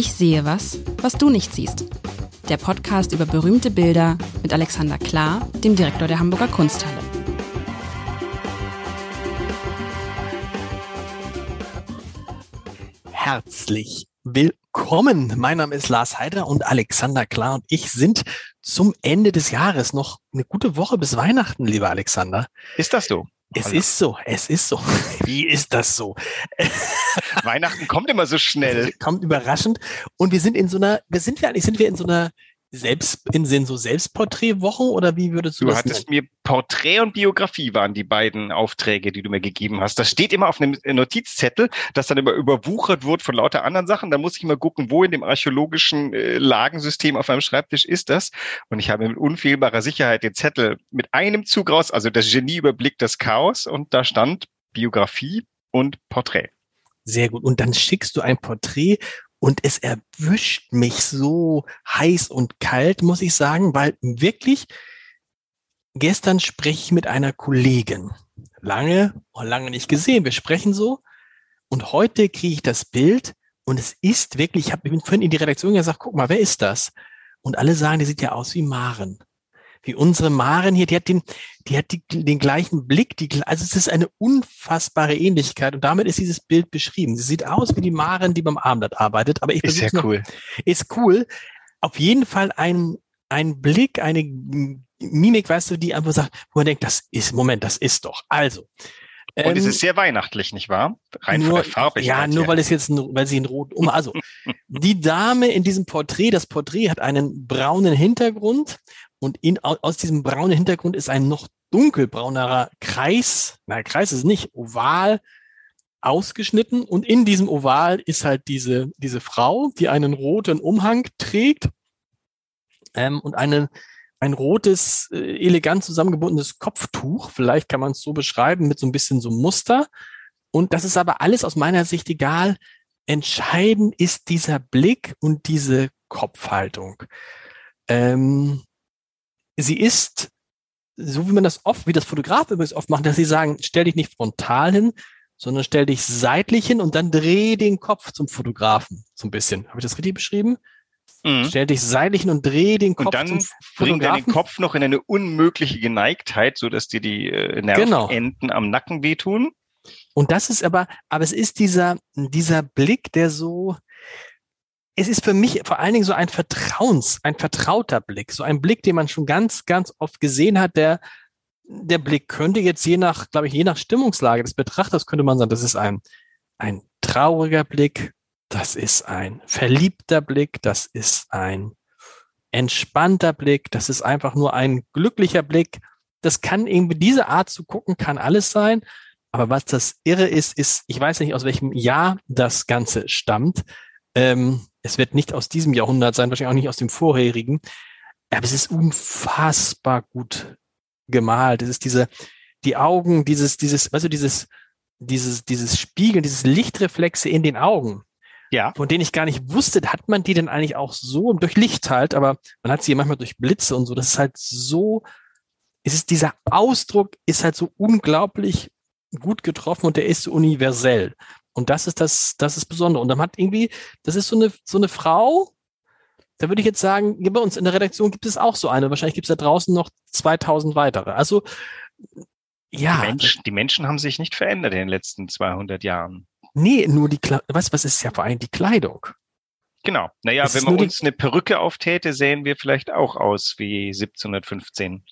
Ich sehe was, was du nicht siehst. Der Podcast über berühmte Bilder mit Alexander Klar, dem Direktor der Hamburger Kunsthalle. Herzlich willkommen. Mein Name ist Lars Heider und Alexander Klar und ich sind zum Ende des Jahres noch eine gute Woche bis Weihnachten, lieber Alexander. Ist das so? Es also. ist so, es ist so. Wie ist das so? Weihnachten kommt immer so schnell. Kommt überraschend. Und wir sind in so einer, wir sind wir eigentlich, sind wir in so einer selbst in Sinn so Selbstporträtwochen oder wie würdest du, du das hattest nennen? mir Porträt und Biografie waren die beiden Aufträge, die du mir gegeben hast. Das steht immer auf einem Notizzettel, das dann immer überwuchert wird von lauter anderen Sachen. Da muss ich immer gucken, wo in dem archäologischen äh, Lagensystem auf meinem Schreibtisch ist das. Und ich habe mit unfehlbarer Sicherheit den Zettel mit einem Zug raus, also das Genie überblickt das Chaos und da stand Biografie und Porträt. Sehr gut. Und dann schickst du ein Porträt und es erwischt mich so heiß und kalt, muss ich sagen, weil wirklich gestern spreche ich mit einer Kollegin. Lange, lange nicht gesehen. Wir sprechen so. Und heute kriege ich das Bild und es ist wirklich, ich, hab, ich bin vorhin in die Redaktion gesagt, guck mal, wer ist das? Und alle sagen, der sieht ja aus wie Maren wie unsere Maren hier, die hat den, die hat die, den gleichen Blick, die, also es ist eine unfassbare Ähnlichkeit und damit ist dieses Bild beschrieben. Sie sieht aus wie die Maren, die beim Abendblatt arbeitet, aber ich ist ja cool. Ist cool. Auf jeden Fall ein, ein Blick, eine Mimik, weißt du, die einfach sagt, wo man denkt, das ist, Moment, das ist doch. Also. Und ähm, es ist sehr weihnachtlich, nicht wahr? Rein nur, von der Farbe. Ja, nur weil es jetzt, weil sie in Rot um, also, die Dame in diesem Porträt, das Porträt hat einen braunen Hintergrund und in, aus diesem braunen Hintergrund ist ein noch dunkelbraunerer Kreis, na Kreis ist nicht, oval ausgeschnitten und in diesem Oval ist halt diese, diese Frau, die einen roten Umhang trägt ähm, und eine, ein rotes, äh, elegant zusammengebundenes Kopftuch, vielleicht kann man es so beschreiben, mit so ein bisschen so Muster. Und das ist aber alles aus meiner Sicht egal. Entscheidend ist dieser Blick und diese Kopfhaltung. Ähm, sie ist, so wie man das oft, wie das Fotograf übrigens oft macht, dass sie sagen, stell dich nicht frontal hin, sondern stell dich seitlich hin und dann dreh den Kopf zum Fotografen. So ein bisschen. Habe ich das richtig beschrieben? Mhm. Stell dich seitlich hin und dreh den Kopf und dann zum Fotografen. bringt er den Kopf noch in eine unmögliche Geneigtheit, so dass dir die äh, Nervenenden genau. am Nacken wehtun. Und das ist aber, aber es ist dieser, dieser Blick, der so, es ist für mich vor allen Dingen so ein Vertrauens, ein vertrauter Blick, so ein Blick, den man schon ganz, ganz oft gesehen hat, der, der Blick könnte jetzt je nach, glaube ich, je nach Stimmungslage des Betrachters könnte man sagen, das ist ein, ein trauriger Blick, das ist ein verliebter Blick, das ist ein entspannter Blick, das ist einfach nur ein glücklicher Blick. Das kann irgendwie diese Art zu gucken, kann alles sein. Aber was das Irre ist, ist, ich weiß nicht, aus welchem Jahr das Ganze stammt. Ähm, es wird nicht aus diesem Jahrhundert sein, wahrscheinlich auch nicht aus dem vorherigen. Aber es ist unfassbar gut gemalt. Es ist diese, die Augen, dieses, dieses, weißt du, dieses, dieses, dieses Spiegeln, dieses Lichtreflexe in den Augen. Ja. Von denen ich gar nicht wusste, hat man die denn eigentlich auch so durch Licht halt, aber man hat sie manchmal durch Blitze und so. Das ist halt so, es ist dieser Ausdruck ist halt so unglaublich gut getroffen und der ist so universell. Und das ist das, das ist Besondere. Und dann hat irgendwie, das ist so eine, so eine Frau, da würde ich jetzt sagen, bei uns in der Redaktion gibt es auch so eine. Wahrscheinlich gibt es da draußen noch 2000 weitere. Also, ja. Die Menschen, die Menschen haben sich nicht verändert in den letzten 200 Jahren. Nee, nur die, was, was ist ja vor allem die Kleidung? Genau. Naja, es wenn man uns eine Perücke auftäte, sehen wir vielleicht auch aus wie 1715.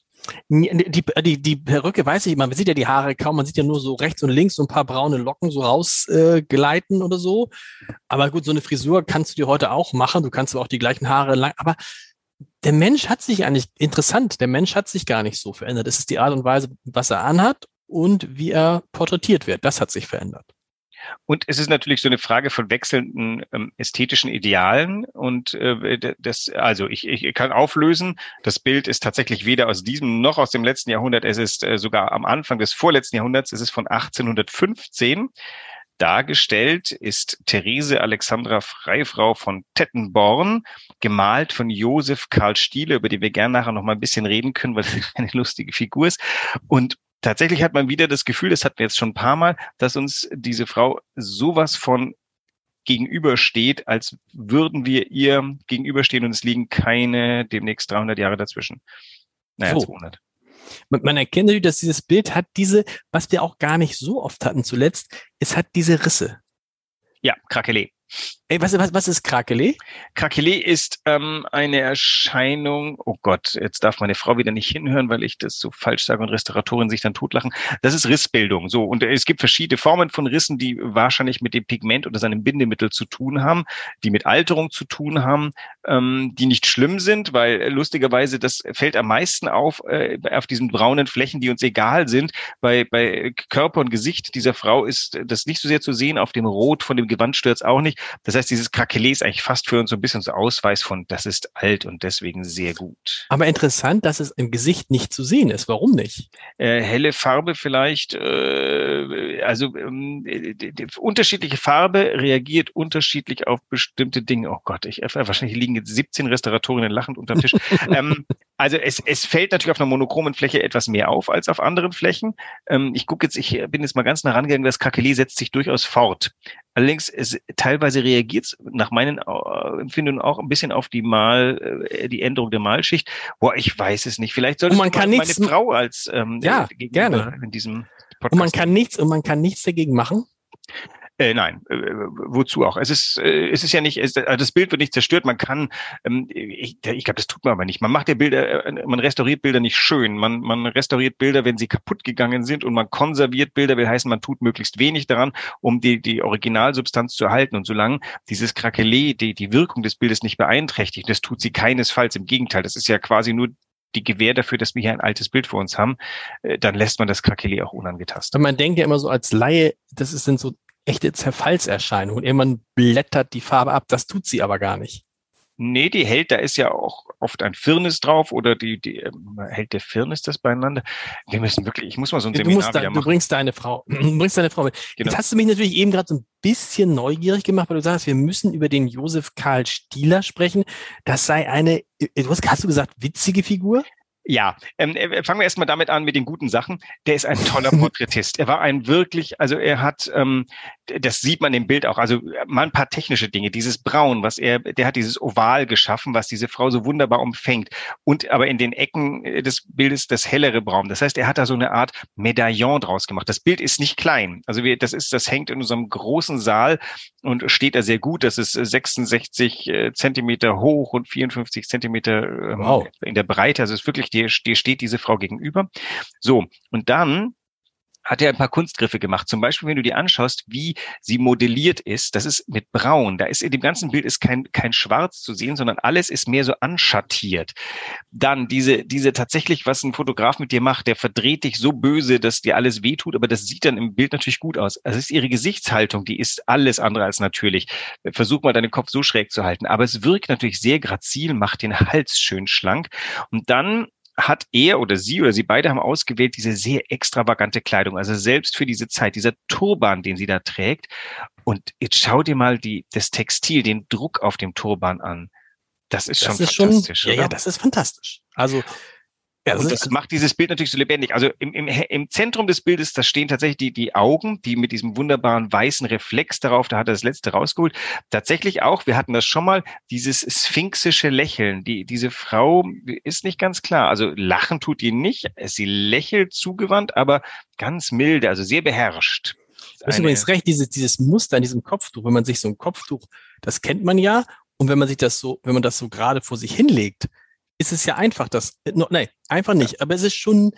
Die, die, die Perücke weiß ich, man sieht ja die Haare kaum, man sieht ja nur so rechts und links so ein paar braune Locken so rausgleiten äh, oder so. Aber gut, so eine Frisur kannst du dir heute auch machen. Du kannst auch die gleichen Haare lang, aber der Mensch hat sich eigentlich, interessant, der Mensch hat sich gar nicht so verändert. Es ist die Art und Weise, was er anhat und wie er porträtiert wird. Das hat sich verändert. Und es ist natürlich so eine Frage von wechselnden ähm, ästhetischen Idealen. Und äh, das, also ich, ich kann auflösen, das Bild ist tatsächlich weder aus diesem noch aus dem letzten Jahrhundert. Es ist äh, sogar am Anfang des vorletzten Jahrhunderts. Es ist von 1815. Dargestellt ist Therese Alexandra Freifrau von Tettenborn, gemalt von Josef Karl Stiele, über die wir gerne nachher noch mal ein bisschen reden können, weil es eine lustige Figur ist. Und tatsächlich hat man wieder das Gefühl, das hatten wir jetzt schon ein paar Mal, dass uns diese Frau sowas von gegenübersteht, als würden wir ihr gegenüberstehen und es liegen keine demnächst 300 Jahre dazwischen. Naja, so. 200. Man erkennt natürlich, dass dieses Bild hat diese, was wir auch gar nicht so oft hatten zuletzt, es hat diese Risse. Ja, Krakelé. Ey, was, was, was ist Krakele? Krakele ist ähm, eine Erscheinung, oh Gott, jetzt darf meine Frau wieder nicht hinhören, weil ich das so falsch sage und Restauratoren sich dann totlachen. Das ist Rissbildung. So, und es gibt verschiedene Formen von Rissen, die wahrscheinlich mit dem Pigment oder seinem Bindemittel zu tun haben, die mit Alterung zu tun haben, ähm, die nicht schlimm sind, weil lustigerweise das fällt am meisten auf äh, auf diesen braunen Flächen, die uns egal sind. Bei, bei Körper und Gesicht dieser Frau ist das nicht so sehr zu sehen, auf dem Rot von dem Gewandstürz auch nicht. Das heißt, dieses Krakelé ist eigentlich fast für uns so ein bisschen so Ausweis von, das ist alt und deswegen sehr gut. Aber interessant, dass es im Gesicht nicht zu sehen ist. Warum nicht? Äh, helle Farbe vielleicht, äh, also ähm, die, unterschiedliche Farbe reagiert unterschiedlich auf bestimmte Dinge. Oh Gott, ich, äh, wahrscheinlich liegen jetzt 17 Restauratorinnen lachend unterm Tisch. ähm, also es, es fällt natürlich auf einer monochromen Fläche etwas mehr auf als auf anderen Flächen. Ähm, ich gucke jetzt, ich bin jetzt mal ganz nah rangegangen, das Krakelé setzt sich durchaus fort. Allerdings, es, teilweise reagiert es nach meinen äh, Empfindungen auch ein bisschen auf die Mal, äh, die Änderung der Malschicht. Boah, ich weiß es nicht. Vielleicht sollte man kann meine nichts, Frau als ähm, ja, gerne in diesem Podcast. Und man kann nichts und man kann nichts dagegen machen. Äh, nein, äh, wozu auch? Es ist, äh, es ist ja nicht, es, also das Bild wird nicht zerstört. Man kann, ähm, ich, ich glaube, das tut man aber nicht. Man macht ja Bilder, äh, man restauriert Bilder nicht schön. Man, man restauriert Bilder, wenn sie kaputt gegangen sind und man konserviert Bilder, will heißen, man tut möglichst wenig daran, um die, die Originalsubstanz zu erhalten. Und solange dieses Krakelé die, die Wirkung des Bildes nicht beeinträchtigt, das tut sie keinesfalls. Im Gegenteil, das ist ja quasi nur die Gewähr dafür, dass wir hier ein altes Bild vor uns haben, äh, dann lässt man das Krakelé auch unangetastet. Man denkt ja immer so als Laie, das sind so echte Zerfallserscheinungen. Irgendwann blättert die Farbe ab. Das tut sie aber gar nicht. Nee, die hält, da ist ja auch oft ein Firnis drauf oder die, die ähm, hält der Firnis das beieinander. Wir müssen wirklich, ich muss mal so ein du Seminar da, Du bringst deine Frau, du bringst deine Frau mit. Genau. Jetzt hast du mich natürlich eben gerade so ein bisschen neugierig gemacht, weil du sagst, wir müssen über den Josef Karl Stieler sprechen. Das sei eine, du hast, hast du gesagt, witzige Figur? Ja, ähm, äh, fangen wir erstmal damit an mit den guten Sachen. Der ist ein toller Porträtist. Er war ein wirklich, also er hat, ähm, das sieht man im Bild auch, also mal ein paar technische Dinge. Dieses Braun, was er, der hat dieses Oval geschaffen, was diese Frau so wunderbar umfängt. Und aber in den Ecken äh, des Bildes das hellere Braun. Das heißt, er hat da so eine Art Medaillon draus gemacht. Das Bild ist nicht klein. Also wir, das ist, das hängt in unserem großen Saal und steht da sehr gut. Das ist 66 äh, Zentimeter hoch und 54 Zentimeter ähm, wow. in der Breite. Also es ist wirklich die dir, dir steht diese Frau gegenüber. So, und dann hat er ein paar Kunstgriffe gemacht. Zum Beispiel, wenn du dir anschaust, wie sie modelliert ist, das ist mit Braun. Da ist in dem ganzen Bild ist kein, kein Schwarz zu sehen, sondern alles ist mehr so anschattiert. Dann diese, diese tatsächlich, was ein Fotograf mit dir macht, der verdreht dich so böse, dass dir alles wehtut, aber das sieht dann im Bild natürlich gut aus. Also ist ihre Gesichtshaltung, die ist alles andere als natürlich. Versuch mal deinen Kopf so schräg zu halten. Aber es wirkt natürlich sehr grazil, macht den Hals schön schlank. Und dann hat er oder sie oder sie beide haben ausgewählt diese sehr extravagante Kleidung. Also selbst für diese Zeit, dieser Turban, den sie da trägt. Und jetzt schau dir mal die, das Textil, den Druck auf dem Turban an. Das ist das schon ist fantastisch. Schon, ja, ja, das ist fantastisch. Also ja, und das macht dieses Bild natürlich so lebendig. Also im, im, im Zentrum des Bildes, da stehen tatsächlich die, die Augen, die mit diesem wunderbaren weißen Reflex darauf, da hat er das letzte rausgeholt. Tatsächlich auch, wir hatten das schon mal, dieses sphinxische Lächeln. Die, diese Frau ist nicht ganz klar. Also lachen tut die nicht. Sie lächelt zugewandt, aber ganz milde, also sehr beherrscht. Du hast übrigens recht, dieses, dieses Muster in diesem Kopftuch, wenn man sich so ein Kopftuch, das kennt man ja. Und wenn man sich das so, wenn man das so gerade vor sich hinlegt, ist es ja einfach, das, no, nein, einfach nicht, ja. aber es ist schon,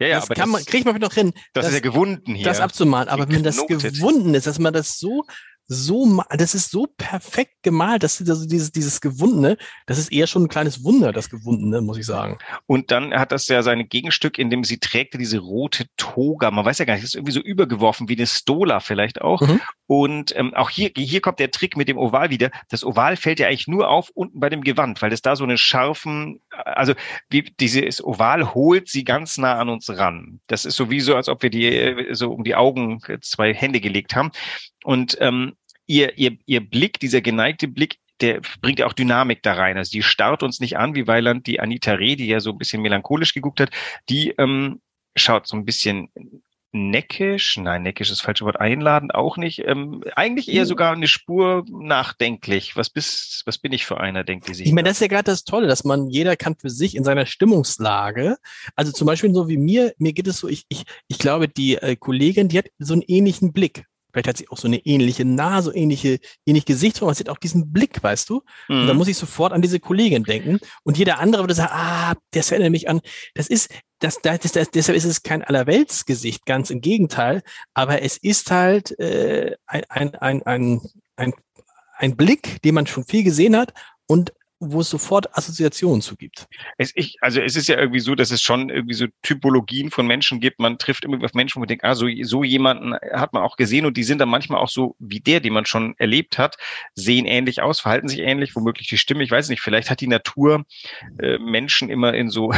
ja, ja, das aber kann das, man, kriegt man noch hin. Das, das ist ja gewunden hier. Das abzumalen. Aber wenn das gewunden ist, dass man das so so, das ist so perfekt gemalt, dass also dieses, dieses Gewundene, das ist eher schon ein kleines Wunder, das Gewundene, muss ich sagen. Und dann hat das ja seine Gegenstück, in dem sie trägt diese rote Toga. Man weiß ja gar nicht, das ist irgendwie so übergeworfen wie eine Stola vielleicht auch. Mhm. Und ähm, auch hier, hier kommt der Trick mit dem Oval wieder. Das Oval fällt ja eigentlich nur auf unten bei dem Gewand, weil es da so einen scharfen, also wie dieses Oval holt sie ganz nah an uns ran. Das ist sowieso, als ob wir die äh, so um die Augen zwei Hände gelegt haben. Und ähm, ihr, ihr, ihr Blick, dieser geneigte Blick, der bringt ja auch Dynamik da rein. Also die starrt uns nicht an, wie Weiland die Anita Reh, die ja so ein bisschen melancholisch geguckt hat, die ähm, schaut so ein bisschen neckisch, nein, neckisch ist das falsche Wort, einladen auch nicht. Ähm, eigentlich eher sogar eine Spur nachdenklich. Was bist, was bin ich für einer, denkt die sich? Ich meine, das ist ja gerade das Tolle, dass man, jeder kann für sich in seiner Stimmungslage, also zum Beispiel so wie mir, mir geht es so, ich, ich, ich glaube, die äh, Kollegin, die hat so einen ähnlichen Blick. Vielleicht hat sie auch so eine ähnliche Nase, ähnliche, ähnlich Gesichtsform, sie hat auch diesen Blick, weißt du? Mhm. Und da muss ich sofort an diese Kollegin denken. Und jeder andere würde sagen, ah, das erinnert mich an. Das ist, das, das, das, deshalb ist es kein Allerweltsgesicht, ganz im Gegenteil. Aber es ist halt äh, ein, ein, ein, ein, ein, ein Blick, den man schon viel gesehen hat und wo es sofort Assoziationen zu gibt. Es, ich, also es ist ja irgendwie so, dass es schon irgendwie so Typologien von Menschen gibt. Man trifft immer auf Menschen, wo man denkt, ah, so, so jemanden hat man auch gesehen und die sind dann manchmal auch so wie der, den man schon erlebt hat, sehen ähnlich aus, verhalten sich ähnlich, womöglich die Stimme, ich weiß nicht, vielleicht hat die Natur äh, Menschen immer in so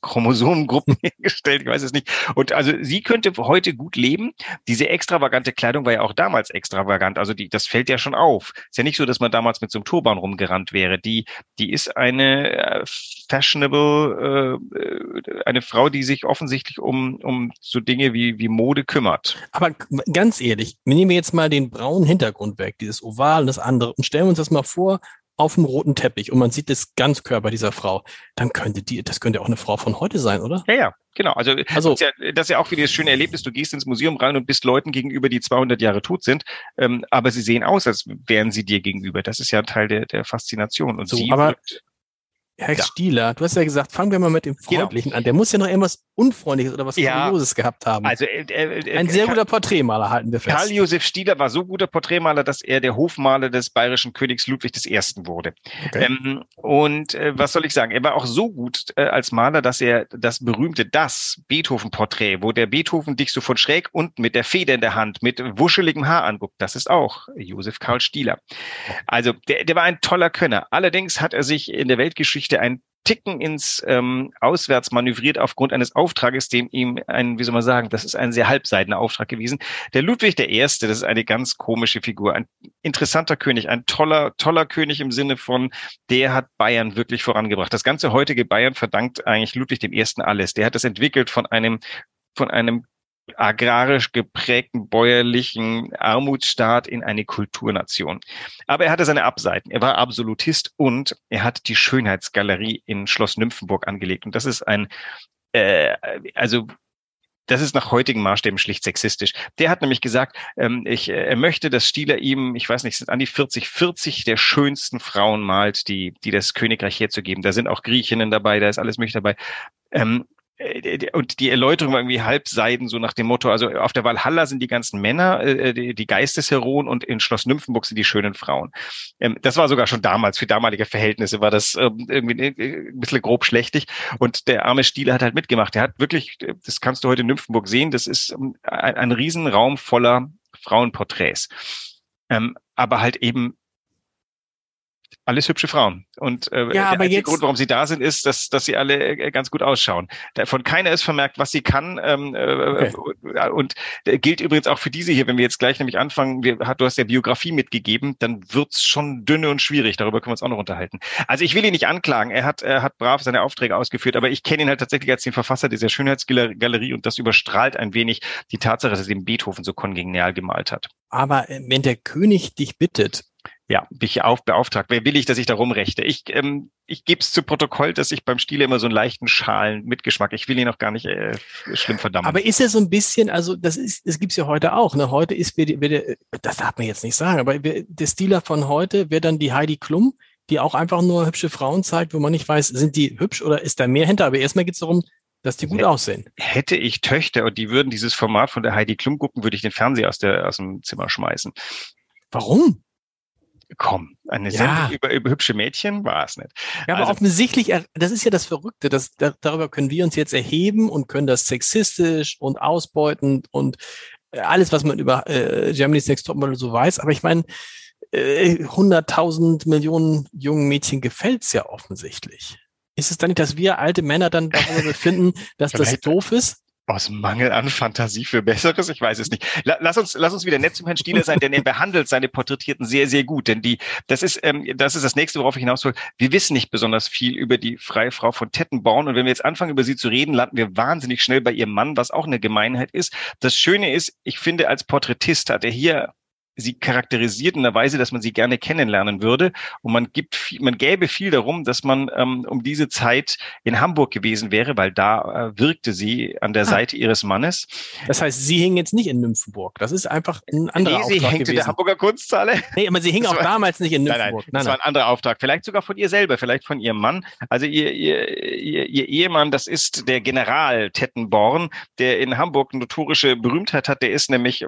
Chromosomengruppen gestellt, ich weiß es nicht. Und also sie könnte heute gut leben. Diese extravagante Kleidung war ja auch damals extravagant. Also die, das fällt ja schon auf. Ist ja nicht so, dass man damals mit so einem Turban rumgerannt wäre. Die, die ist eine äh, fashionable, äh, eine Frau, die sich offensichtlich um, um so Dinge wie, wie Mode kümmert. Aber ganz ehrlich, wir nehmen jetzt mal den braunen Hintergrund weg, dieses Oval und das andere und stellen uns das mal vor, auf dem roten Teppich und man sieht das Ganzkörper dieser Frau, dann könnte die, das könnte auch eine Frau von heute sein, oder? Ja, ja, genau. Also, also das, ist ja, das ist ja auch wieder das schöne Erlebnis. Du gehst ins Museum rein und bist Leuten gegenüber, die 200 Jahre tot sind, ähm, aber sie sehen aus, als wären sie dir gegenüber. Das ist ja Teil der, der Faszination. Und so, sie aber wirkt, Herr ja. Stieler, du hast ja gesagt, fangen wir mal mit dem genau. Freundlichen genau. an. Der muss ja noch irgendwas Unfreundliches oder was ja. Kurioses gehabt haben. Also, äh, äh, Ein sehr Karl, guter Porträtmaler, halten wir fest. Karl Josef Stieler war so guter Porträtmaler, dass er der Hofmaler des bayerischen Königs Ludwig I. wurde. Okay. Ähm, und äh, was soll ich sagen? Er war auch so gut äh, als Maler, dass er das berühmte Das Beethoven-Porträt, wo der Beethoven dich so von schräg unten mit der Feder in der Hand, mit wuscheligem Haar anguckt, das ist auch Josef Karl Stieler. Also, der, der war ein toller Könner. Allerdings hat er sich in der Weltgeschichte Geschichte ein Ticken ins ähm, Auswärts manövriert aufgrund eines Auftrages, dem ihm ein, wie soll man sagen, das ist ein sehr halbseitener Auftrag gewesen. Der Ludwig I., das ist eine ganz komische Figur, ein interessanter König, ein toller, toller König im Sinne von, der hat Bayern wirklich vorangebracht. Das ganze heutige Bayern verdankt eigentlich Ludwig I. alles. Der hat es entwickelt von einem von einem agrarisch geprägten bäuerlichen Armutsstaat in eine Kulturnation. Aber er hatte seine Abseiten. Er war Absolutist und er hat die Schönheitsgalerie in Schloss Nymphenburg angelegt. Und das ist ein, äh, also das ist nach heutigen Maßstäben schlicht sexistisch. Der hat nämlich gesagt, ähm, ich, äh, er möchte, dass Stieler ihm, ich weiß nicht, sind an die 40, 40 der schönsten Frauen malt, die, die das Königreich herzugeben. Da sind auch Griechinnen dabei, da ist alles mögliche dabei. Ähm, äh, und die Erläuterung war irgendwie halbseiden, so nach dem Motto, also auf der Walhalla sind die ganzen Männer, äh, die, die Geistesheroen und in Schloss Nymphenburg sind die schönen Frauen. Ähm, das war sogar schon damals, für damalige Verhältnisse war das ähm, irgendwie äh, ein bisschen grob schlechtig. Und der arme Stieler hat halt mitgemacht. Der hat wirklich, das kannst du heute in Nymphenburg sehen, das ist ähm, ein, Riesenraum voller Frauenporträts. Aber halt eben alles hübsche Frauen. Und äh, ja, aber der jetzt, Grund, warum sie da sind, ist, dass, dass sie alle äh, ganz gut ausschauen. Von keiner ist vermerkt, was sie kann. Ähm, äh, okay. Und äh, gilt übrigens auch für diese hier, wenn wir jetzt gleich nämlich anfangen, wir, du hast ja Biografie mitgegeben, dann wird's schon dünne und schwierig. Darüber können wir uns auch noch unterhalten. Also ich will ihn nicht anklagen. Er hat, er hat brav seine Aufträge ausgeführt, aber ich kenne ihn halt tatsächlich als den Verfasser dieser Schönheitsgalerie und das überstrahlt ein wenig die Tatsache, dass er den Beethoven so kongenial gemalt hat. Aber äh, wenn der König dich bittet, ja, bin ich auf beauftragt. Wer will ich, dass ich da rumrechte? Ich, ähm, ich gebe es zu Protokoll, dass ich beim Stiel immer so einen leichten Schalen Mitgeschmack. Ich will ihn auch gar nicht äh, schlimm verdammen. Aber ist er so ein bisschen, also das ist, das gibt's ja heute auch. Ne? Heute ist, wird, wird, das darf man jetzt nicht sagen, aber der Stiler von heute wäre dann die Heidi Klum, die auch einfach nur hübsche Frauen zeigt, wo man nicht weiß, sind die hübsch oder ist da mehr hinter? Aber erstmal geht's darum, dass die gut aussehen. Hätte ich Töchter und die würden dieses Format von der Heidi Klum gucken, würde ich den Fernseher aus, der, aus dem Zimmer schmeißen. Warum? Komm, eine ja. Sendung über, über hübsche Mädchen war es nicht. Ja, aber also, offensichtlich, das ist ja das Verrückte, das, da, darüber können wir uns jetzt erheben und können das sexistisch und ausbeutend und äh, alles, was man über äh, Germany's Next Topmodel so weiß. Aber ich meine, äh, 100.000 Millionen jungen Mädchen gefällt's ja offensichtlich. Ist es dann nicht, dass wir alte Männer dann darüber befinden, dass das doof ist? Aus Mangel an Fantasie für Besseres? Ich weiß es nicht. Lass uns, lass uns wieder nett zum Herrn Stieler sein, denn er behandelt seine Porträtierten sehr, sehr gut. Denn die, das ist, ähm, das ist das nächste, worauf ich hinaus will. Wir wissen nicht besonders viel über die freie Frau von Tettenborn. Und wenn wir jetzt anfangen, über sie zu reden, landen wir wahnsinnig schnell bei ihrem Mann, was auch eine Gemeinheit ist. Das Schöne ist, ich finde, als Porträtist hat er hier sie charakterisiert in einer Weise, dass man sie gerne kennenlernen würde. Und man gibt viel, man gäbe viel darum, dass man ähm, um diese Zeit in Hamburg gewesen wäre, weil da äh, wirkte sie an der ah. Seite ihres Mannes. Das heißt, sie hing jetzt nicht in Nymphenburg. Das ist einfach ein anderer nee, sie Auftrag hängt gewesen. in der Hamburger Kunsthalle. Nee, aber sie hing das auch war, damals nicht in Nymphenburg. Nein, nein, das war ein anderer Auftrag. Vielleicht sogar von ihr selber, vielleicht von ihrem Mann. Also ihr, ihr, ihr, ihr Ehemann, das ist der General Tettenborn, der in Hamburg notorische Berühmtheit hat. Der ist nämlich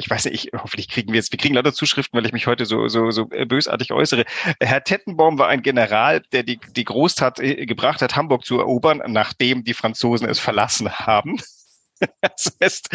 ich weiß nicht, ich, hoffentlich kriegen wir jetzt, wir kriegen lauter Zuschriften, weil ich mich heute so, so, so bösartig äußere. Herr Tettenbaum war ein General, der die, die Großtat äh, gebracht hat, Hamburg zu erobern, nachdem die Franzosen es verlassen haben. Das heißt,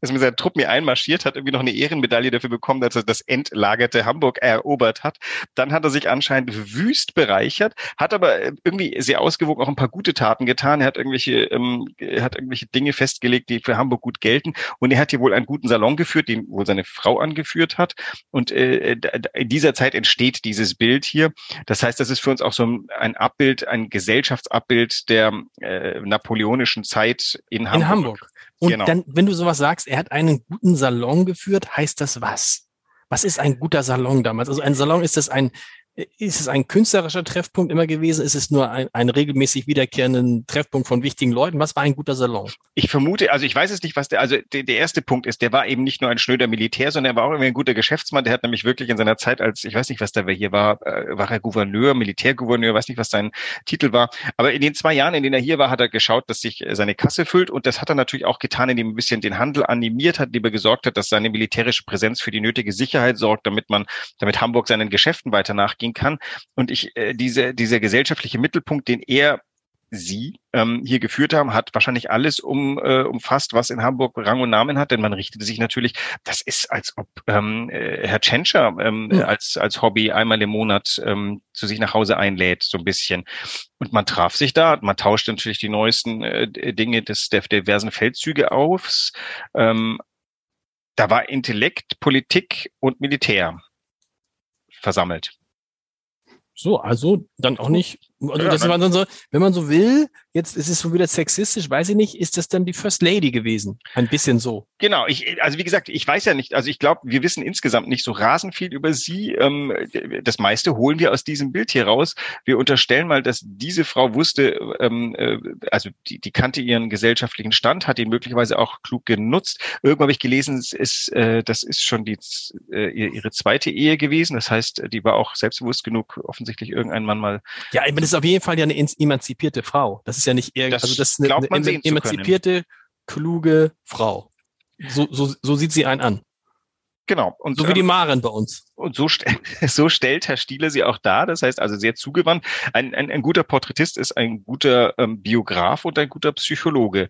dass mit seinen Truppen hier einmarschiert hat, irgendwie noch eine Ehrenmedaille dafür bekommen, dass er das entlagerte Hamburg erobert hat. Dann hat er sich anscheinend wüst bereichert, hat aber äh, irgendwie sehr ausgewogen auch ein paar gute Taten getan. Er hat irgendwelche, ähm, hat irgendwelche Dinge festgelegt, die für Hamburg gut gelten. Und er hat hier wohl einen guten Salon geführt, den wohl seine Frau angeführt hat. Und äh, in dieser Zeit entsteht dieses Bild hier. Das heißt, das ist für uns auch so ein Abbild, ein Gesellschaftsabbild der äh, napoleonischen Zeit in Hamburg. In Hamburg. Und genau. dann, wenn du sowas sagst, er hat einen guten Salon geführt, heißt das was? Was ist ein guter Salon damals? Also ein Salon ist das ein ist es ein künstlerischer Treffpunkt immer gewesen? Ist es nur ein, ein regelmäßig wiederkehrenden Treffpunkt von wichtigen Leuten? Was war ein guter Salon? Ich vermute, also ich weiß es nicht, was der, also der, der erste Punkt ist, der war eben nicht nur ein schnöder Militär, sondern er war auch irgendwie ein guter Geschäftsmann. Der hat nämlich wirklich in seiner Zeit als, ich weiß nicht, was da hier war, äh, war er Gouverneur, Militärgouverneur, weiß nicht, was sein Titel war. Aber in den zwei Jahren, in denen er hier war, hat er geschaut, dass sich äh, seine Kasse füllt und das hat er natürlich auch getan, indem er ein bisschen den Handel animiert hat, indem er gesorgt hat, dass seine militärische Präsenz für die nötige Sicherheit sorgt, damit man, damit Hamburg seinen Geschäften weiter nachgehen kann. Und ich, äh, diese, dieser gesellschaftliche Mittelpunkt, den er Sie ähm, hier geführt haben, hat wahrscheinlich alles um, äh, umfasst, was in Hamburg Rang und Namen hat, denn man richtete sich natürlich, das ist, als ob ähm, äh, Herr Tschentscher ähm, ja. als, als Hobby einmal im Monat ähm, zu sich nach Hause einlädt, so ein bisschen. Und man traf sich da, man tauschte natürlich die neuesten äh, Dinge des, der diversen Feldzüge auf. Ähm, da war Intellekt, Politik und Militär versammelt. So, also dann auch nicht also ja, dann so, wenn man so will, jetzt ist es schon wieder sexistisch, weiß ich nicht, ist das dann die First Lady gewesen? Ein bisschen so. Genau, ich, also wie gesagt, ich weiß ja nicht, also ich glaube, wir wissen insgesamt nicht so rasend viel über sie. Ähm, das meiste holen wir aus diesem Bild hier raus. Wir unterstellen mal, dass diese Frau wusste, ähm, äh, also die, die kannte ihren gesellschaftlichen Stand, hat ihn möglicherweise auch klug genutzt. Irgendwann habe ich gelesen, es ist, äh, das ist schon die, äh, ihre zweite Ehe gewesen. Das heißt, die war auch selbstbewusst genug, offensichtlich irgendein Mann mal. Ja, ich meine, ist auf jeden Fall ja eine emanzipierte Frau. Das ist ja nicht irgendwie, also das ist eine, eine emanzipierte, kluge Frau. So, so, so sieht sie einen an. Genau. Und so wie die ähm, Maren bei uns. Und so, st so stellt Herr Stiele sie auch dar. Das heißt also sehr zugewandt. Ein, ein, ein guter Porträtist ist ein guter ähm, Biograf und ein guter Psychologe.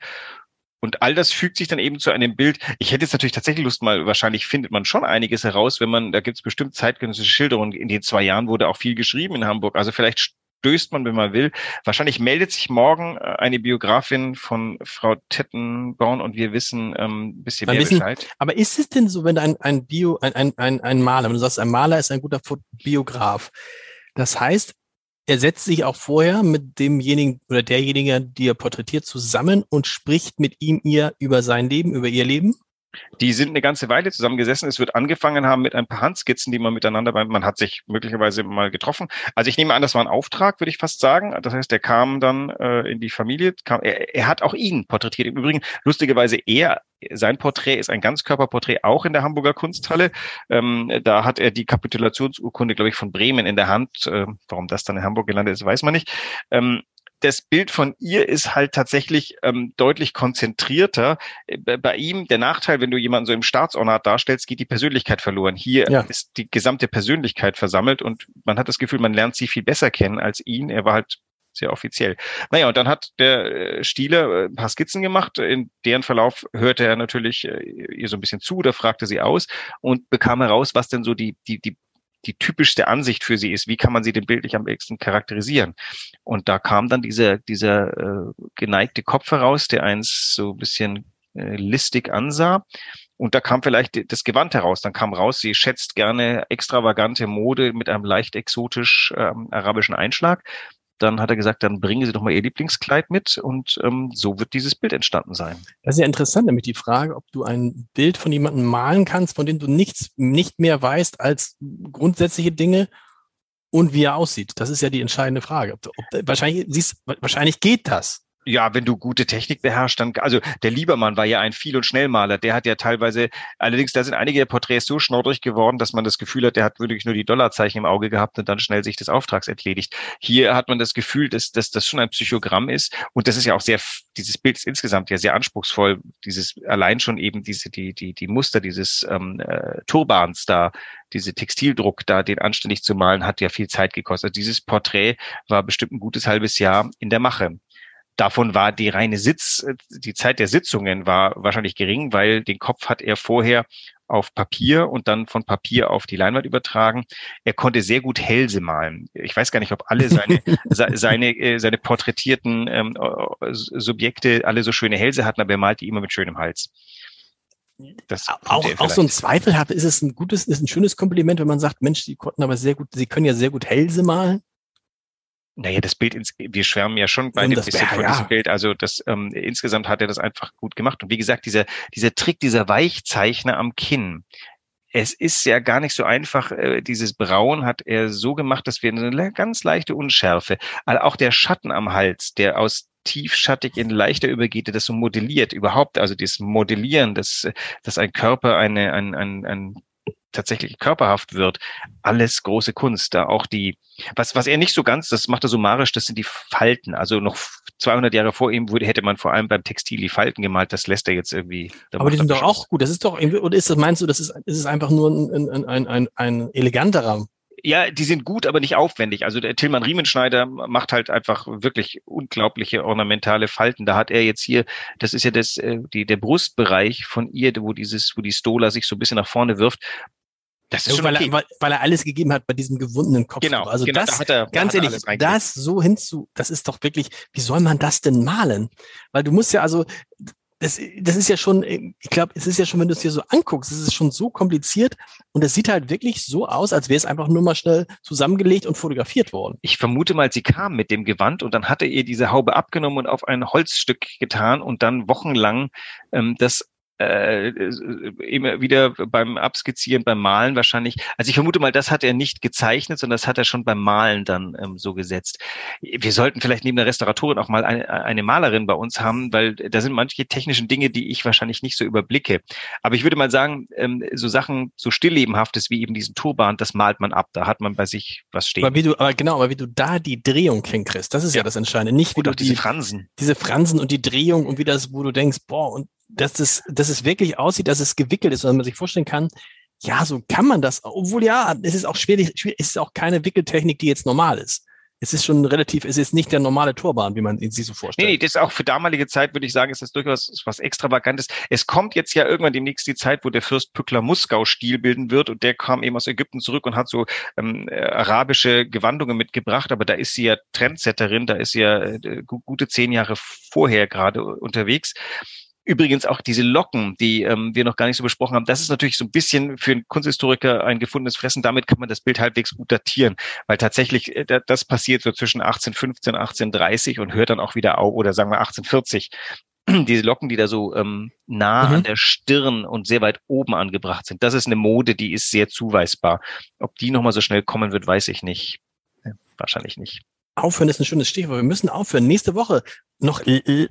Und all das fügt sich dann eben zu einem Bild. Ich hätte jetzt natürlich tatsächlich Lust mal, wahrscheinlich findet man schon einiges heraus, wenn man, da gibt es bestimmt zeitgenössische Schilderungen. In den zwei Jahren wurde auch viel geschrieben in Hamburg. Also vielleicht stößt man, wenn man will. Wahrscheinlich meldet sich morgen äh, eine Biografin von Frau Tettenborn und wir wissen ähm, ein bisschen mehr wissen, Bescheid. Aber ist es denn so, wenn ein, ein Bio, ein, ein, ein, ein Maler, wenn du sagst, ein Maler ist ein guter Biograf, das heißt, er setzt sich auch vorher mit demjenigen oder derjenigen, die er porträtiert, zusammen und spricht mit ihm ihr über sein Leben, über ihr Leben? Die sind eine ganze Weile zusammengesessen. Es wird angefangen haben mit ein paar Handskizzen, die man miteinander, man hat sich möglicherweise mal getroffen. Also ich nehme an, das war ein Auftrag, würde ich fast sagen. Das heißt, er kam dann äh, in die Familie. Kam, er, er hat auch ihn porträtiert. Im Übrigen, lustigerweise, er sein Porträt ist ein Ganzkörperporträt auch in der Hamburger Kunsthalle. Ähm, da hat er die Kapitulationsurkunde, glaube ich, von Bremen in der Hand. Äh, warum das dann in Hamburg gelandet ist, weiß man nicht. Ähm, das Bild von ihr ist halt tatsächlich ähm, deutlich konzentrierter. Äh, bei ihm der Nachteil, wenn du jemanden so im Staatsornat darstellst, geht die Persönlichkeit verloren. Hier ja. ist die gesamte Persönlichkeit versammelt und man hat das Gefühl, man lernt sie viel besser kennen als ihn. Er war halt sehr offiziell. Naja, und dann hat der äh, Stieler äh, ein paar Skizzen gemacht. In deren Verlauf hörte er natürlich ihr so ein bisschen zu oder fragte sie aus und bekam heraus, was denn so die, die, die die typischste Ansicht für sie ist. Wie kann man sie denn bildlich am besten charakterisieren? Und da kam dann dieser, dieser äh, geneigte Kopf heraus, der eins so ein bisschen äh, listig ansah. Und da kam vielleicht das Gewand heraus. Dann kam raus, sie schätzt gerne extravagante Mode mit einem leicht exotisch ähm, arabischen Einschlag. Dann hat er gesagt, dann bringen Sie doch mal Ihr Lieblingskleid mit und ähm, so wird dieses Bild entstanden sein. Das ist ja interessant, nämlich die Frage, ob du ein Bild von jemandem malen kannst, von dem du nichts nicht mehr weißt als grundsätzliche Dinge und wie er aussieht. Das ist ja die entscheidende Frage. Ob, ob, wahrscheinlich, siehst, wahrscheinlich geht das. Ja, wenn du gute Technik beherrschst, dann, also der Liebermann war ja ein Viel- und Schnellmaler, der hat ja teilweise, allerdings da sind einige der Porträts so schnoddrig geworden, dass man das Gefühl hat, der hat wirklich nur die Dollarzeichen im Auge gehabt und dann schnell sich des Auftrags entledigt. Hier hat man das Gefühl, dass, dass das schon ein Psychogramm ist und das ist ja auch sehr, dieses Bild ist insgesamt ja sehr anspruchsvoll, dieses, allein schon eben diese, die, die, die Muster dieses ähm, äh, Turbans da, diese Textildruck da, den anständig zu malen, hat ja viel Zeit gekostet. Also dieses Porträt war bestimmt ein gutes halbes Jahr in der Mache. Davon war die reine Sitz, die Zeit der Sitzungen war wahrscheinlich gering, weil den Kopf hat er vorher auf Papier und dann von Papier auf die Leinwand übertragen. Er konnte sehr gut Hälse malen. Ich weiß gar nicht, ob alle seine, seine, äh, seine porträtierten ähm, Subjekte alle so schöne Hälse hatten, aber er malte immer mit schönem Hals. Das auch, auch so ein Zweifel habe, ist es ein gutes, ist ein schönes Kompliment, wenn man sagt, Mensch, Sie konnten aber sehr gut, Sie können ja sehr gut Hälse malen. Naja, das Bild, ins, wir schwärmen ja schon bei dem bisschen von diesem Bild. Also das ähm, insgesamt hat er das einfach gut gemacht. Und wie gesagt, dieser, dieser Trick, dieser Weichzeichner am Kinn, es ist ja gar nicht so einfach. Äh, dieses Braun hat er so gemacht, dass wir eine ganz leichte Unschärfe, also auch der Schatten am Hals, der aus tiefschattig in leichter übergeht, das so modelliert überhaupt, also das Modellieren, dass, dass ein Körper eine, ein, ein, ein tatsächlich körperhaft wird, alles große Kunst. Da auch die, was, was er nicht so ganz, das macht er summarisch, das sind die Falten. Also noch 200 Jahre vor ihm wurde, hätte man vor allem beim Textil die Falten gemalt. Das lässt er jetzt irgendwie. Aber die sind doch auch gut. Das ist doch irgendwie, oder ist das, meinst du, das ist, ist es einfach nur ein, ein, ein, ein, ein eleganterer ja, die sind gut, aber nicht aufwendig. Also der Tillmann Riemenschneider macht halt einfach wirklich unglaubliche ornamentale Falten. Da hat er jetzt hier, das ist ja das, äh, die, der Brustbereich von ihr, wo dieses, wo die Stola sich so ein bisschen nach vorne wirft. Das ist schon weil, okay. er, weil, er alles gegeben hat bei diesem gewundenen Kopf. Genau. Also genau, das, da er, ganz ehrlich, das so hinzu, das ist doch wirklich, wie soll man das denn malen? Weil du musst ja also, das, das ist ja schon, ich glaube, es ist ja schon, wenn du es dir so anguckst, es ist schon so kompliziert und es sieht halt wirklich so aus, als wäre es einfach nur mal schnell zusammengelegt und fotografiert worden. Ich vermute mal, sie kam mit dem Gewand und dann hatte ihr diese Haube abgenommen und auf ein Holzstück getan und dann wochenlang ähm, das äh, immer wieder beim Abskizzieren, beim Malen wahrscheinlich. Also ich vermute mal, das hat er nicht gezeichnet, sondern das hat er schon beim Malen dann ähm, so gesetzt. Wir sollten vielleicht neben der Restauratorin auch mal eine, eine Malerin bei uns haben, weil da sind manche technischen Dinge, die ich wahrscheinlich nicht so überblicke. Aber ich würde mal sagen, ähm, so Sachen, so stilllebenhaftes wie eben diesen Turban, das malt man ab. Da hat man bei sich was stehen. Aber wie du, aber genau, aber wie du da die Drehung hinkriegst, das ist ja, ja das Entscheidende. Nicht wie du diese die, Fransen. Diese Fransen und die Drehung und wie das, wo du denkst, boah, und dass es, dass es wirklich aussieht, dass es gewickelt ist, weil man sich vorstellen kann, ja, so kann man das. Obwohl ja, es ist auch schwierig, schwierig es ist auch keine Wickeltechnik, die jetzt normal ist. Es ist schon relativ, es ist nicht der normale Turban, wie man ihn sich so vorstellt. Nee, nee, das ist auch für damalige Zeit, würde ich sagen, ist das durchaus was Extravagantes. Es kommt jetzt ja irgendwann demnächst die Zeit, wo der Fürst Pückler Muskau Stil bilden wird und der kam eben aus Ägypten zurück und hat so ähm, äh, arabische Gewandungen mitgebracht, aber da ist sie ja Trendsetterin, da ist sie ja äh, gute zehn Jahre vorher gerade unterwegs. Übrigens auch diese Locken, die ähm, wir noch gar nicht so besprochen haben, das ist natürlich so ein bisschen für einen Kunsthistoriker ein gefundenes Fressen. Damit kann man das Bild halbwegs gut datieren, weil tatsächlich äh, das passiert so zwischen 1815 1830 und hört dann auch wieder auf, oder sagen wir 1840. Diese Locken, die da so ähm, nah mhm. an der Stirn und sehr weit oben angebracht sind, das ist eine Mode, die ist sehr zuweisbar. Ob die nochmal so schnell kommen wird, weiß ich nicht. Ja, wahrscheinlich nicht. Aufhören ist ein schönes Stichwort. Wir müssen aufhören. Nächste Woche noch,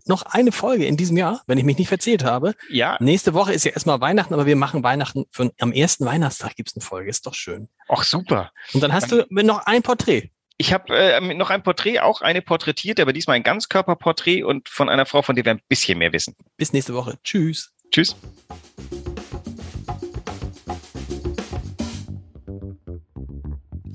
noch eine Folge in diesem Jahr, wenn ich mich nicht verzählt habe. Ja. Nächste Woche ist ja erstmal Weihnachten, aber wir machen Weihnachten für, am ersten Weihnachtstag gibt's eine Folge. Ist doch schön. Ach, super. Und dann hast dann, du noch ein Porträt. Ich habe äh, noch ein Porträt, auch eine porträtierte, aber diesmal ein Ganzkörperporträt und von einer Frau, von der wir ein bisschen mehr wissen. Bis nächste Woche. Tschüss. Tschüss.